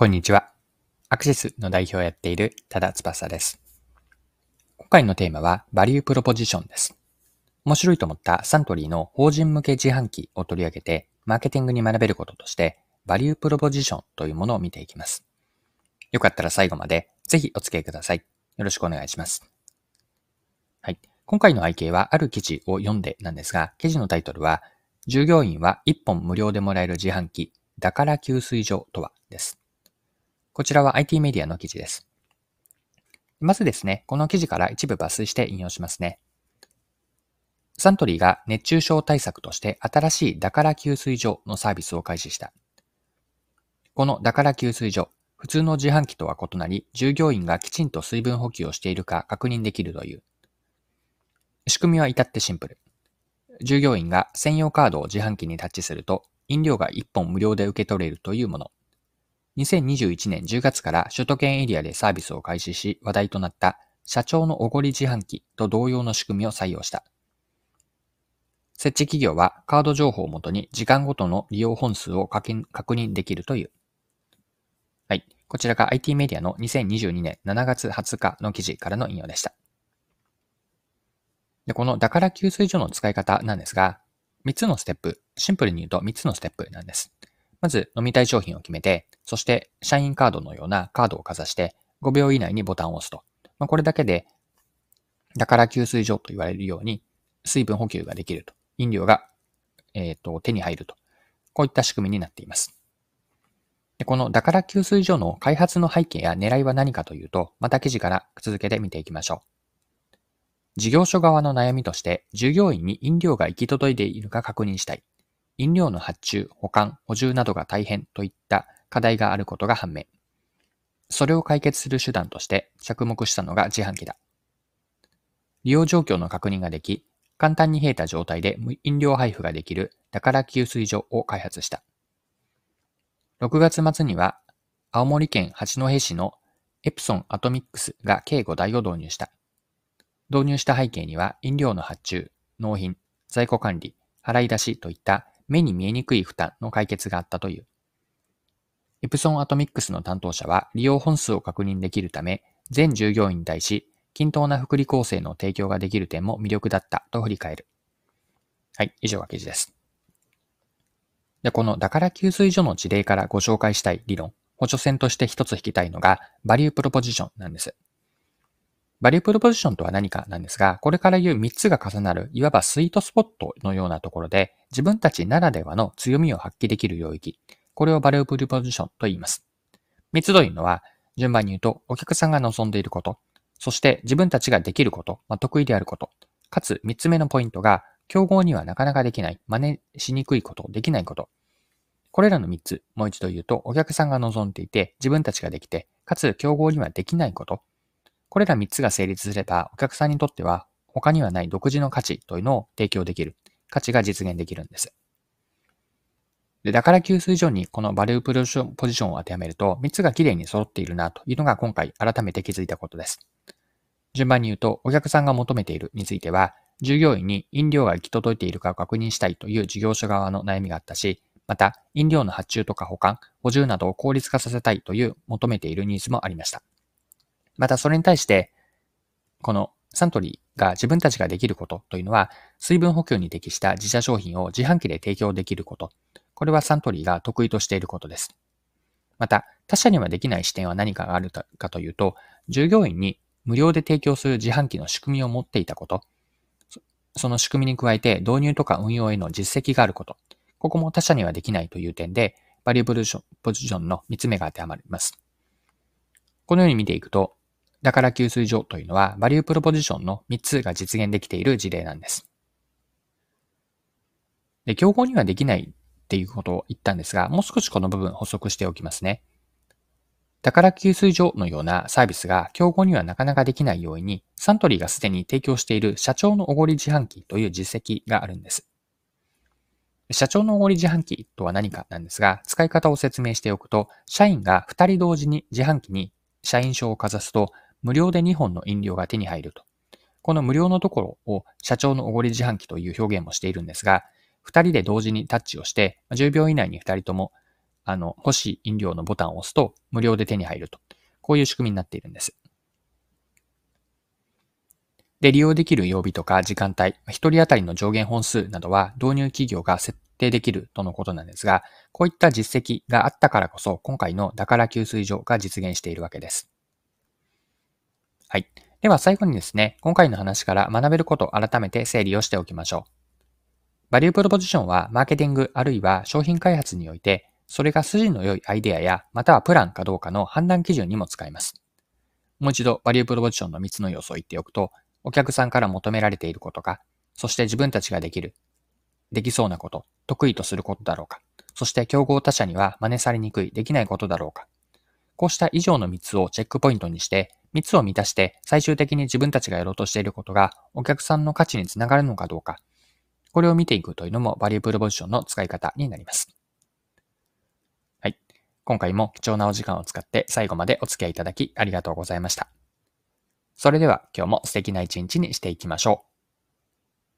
こんにちは。アクシスの代表をやっている多田翼です。今回のテーマはバリュープロポジションです。面白いと思ったサントリーの法人向け自販機を取り上げて、マーケティングに学べることとして、バリュープロポジションというものを見ていきます。よかったら最後までぜひお付き合いください。よろしくお願いします。はい。今回の背景はある記事を読んでなんですが、記事のタイトルは、従業員は1本無料でもらえる自販機、だから給水所とはです。こちらは IT メディアの記事です。まずですね、この記事から一部抜粋して引用しますね。サントリーが熱中症対策として新しいだから給水所のサービスを開始した。このだから給水所、普通の自販機とは異なり、従業員がきちんと水分補給をしているか確認できるという。仕組みは至ってシンプル。従業員が専用カードを自販機にタッチすると、飲料が1本無料で受け取れるというもの。2021年10月から首都圏エリアでサービスを開始し話題となった社長のおごり自販機と同様の仕組みを採用した。設置企業はカード情報をもとに時間ごとの利用本数を確認できるという。はい。こちらが IT メディアの2022年7月20日の記事からの引用でした。でこのだから給水所の使い方なんですが、3つのステップ、シンプルに言うと3つのステップなんです。まず飲みたい商品を決めて、そして社員カードのようなカードをかざして5秒以内にボタンを押すと。まあ、これだけで、だから給水所と言われるように水分補給ができると。飲料が、えーと、手に入ると。こういった仕組みになっています。でこのだから給水所の開発の背景や狙いは何かというと、また記事から続けて見ていきましょう。事業所側の悩みとして、従業員に飲料が行き届いているか確認したい。飲料の発注、保管、補充などが大変といった課題があることが判明。それを解決する手段として着目したのが自販機だ。利用状況の確認ができ、簡単に冷えた状態で飲料配布ができるだから給水所を開発した。6月末には、青森県八戸市のエプソンアトミックスが計5台を導入した。導入した背景には、飲料の発注、納品、在庫管理、払い出しといった目に見えにくい負担の解決があったという。エプソンアトミックスの担当者は利用本数を確認できるため、全従業員に対し均等な福利厚生の提供ができる点も魅力だったと振り返る。はい、以上が記事です。で、このだから給水所の事例からご紹介したい理論、補助線として一つ引きたいのが、バリュープロポジションなんです。バリュープロポジションとは何かなんですが、これから言う3つが重なる、いわばスイートスポットのようなところで、自分たちならではの強みを発揮できる領域、これをバリュープロポジションと言います。3つというのは、順番に言うと、お客さんが望んでいること、そして自分たちができること、まあ、得意であること、かつ3つ目のポイントが、競合にはなかなかできない、真似しにくいこと、できないこと。これらの3つ、もう一度言うと、お客さんが望んでいて、自分たちができて、かつ競合にはできないこと、これら3つが成立すれば、お客さんにとっては他にはない独自の価値というのを提供できる。価値が実現できるんです。でだから給水所にこのバリュープロションポジションを当てはめると、3つがきれいに揃っているなというのが今回改めて気づいたことです。順番に言うと、お客さんが求めているについては、従業員に飲料が行き届いているかを確認したいという事業所側の悩みがあったし、また、飲料の発注とか保管、補充などを効率化させたいという求めているニーズもありました。またそれに対して、このサントリーが自分たちができることというのは、水分補給に適した自社商品を自販機で提供できること。これはサントリーが得意としていることです。また、他社にはできない視点は何かがあるかというと、従業員に無料で提供する自販機の仕組みを持っていたこと。その仕組みに加えて導入とか運用への実績があること。ここも他社にはできないという点で、バリューブルポジションの3つ目が当てはまります。このように見ていくと、だから給水所というのは、バリュープロポジションの3つが実現できている事例なんです。で、競合にはできないっていうことを言ったんですが、もう少しこの部分補足しておきますね。だから給水所のようなサービスが競合にはなかなかできないように、サントリーがすでに提供している社長のおごり自販機という実績があるんです。社長のおごり自販機とは何かなんですが、使い方を説明しておくと、社員が2人同時に自販機に社員証をかざすと、無料で2本の飲料が手に入ると。この無料のところを社長のおごり自販機という表現もしているんですが、2人で同時にタッチをして、10秒以内に2人ともあの、欲しい飲料のボタンを押すと無料で手に入ると。こういう仕組みになっているんです。で、利用できる曜日とか時間帯、一人当たりの上限本数などは導入企業が設定できるとのことなんですが、こういった実績があったからこそ、今回のだから給水所が実現しているわけです。はい。では最後にですね、今回の話から学べることを改めて整理をしておきましょう。バリュープロポジションはマーケティングあるいは商品開発において、それが筋の良いアイデアや、またはプランかどうかの判断基準にも使えます。もう一度バリュープロポジションの3つの要素を言っておくと、お客さんから求められていることか、そして自分たちができる、できそうなこと、得意とすることだろうか、そして競合他社には真似されにくい、できないことだろうか。こうした以上の3つをチェックポイントにして、3つを満たして最終的に自分たちがやろうとしていることがお客さんの価値につながるのかどうか、これを見ていくというのもバリュープロポジションの使い方になります。はい。今回も貴重なお時間を使って最後までお付き合いいただきありがとうございました。それでは今日も素敵な一日にしていきましょう。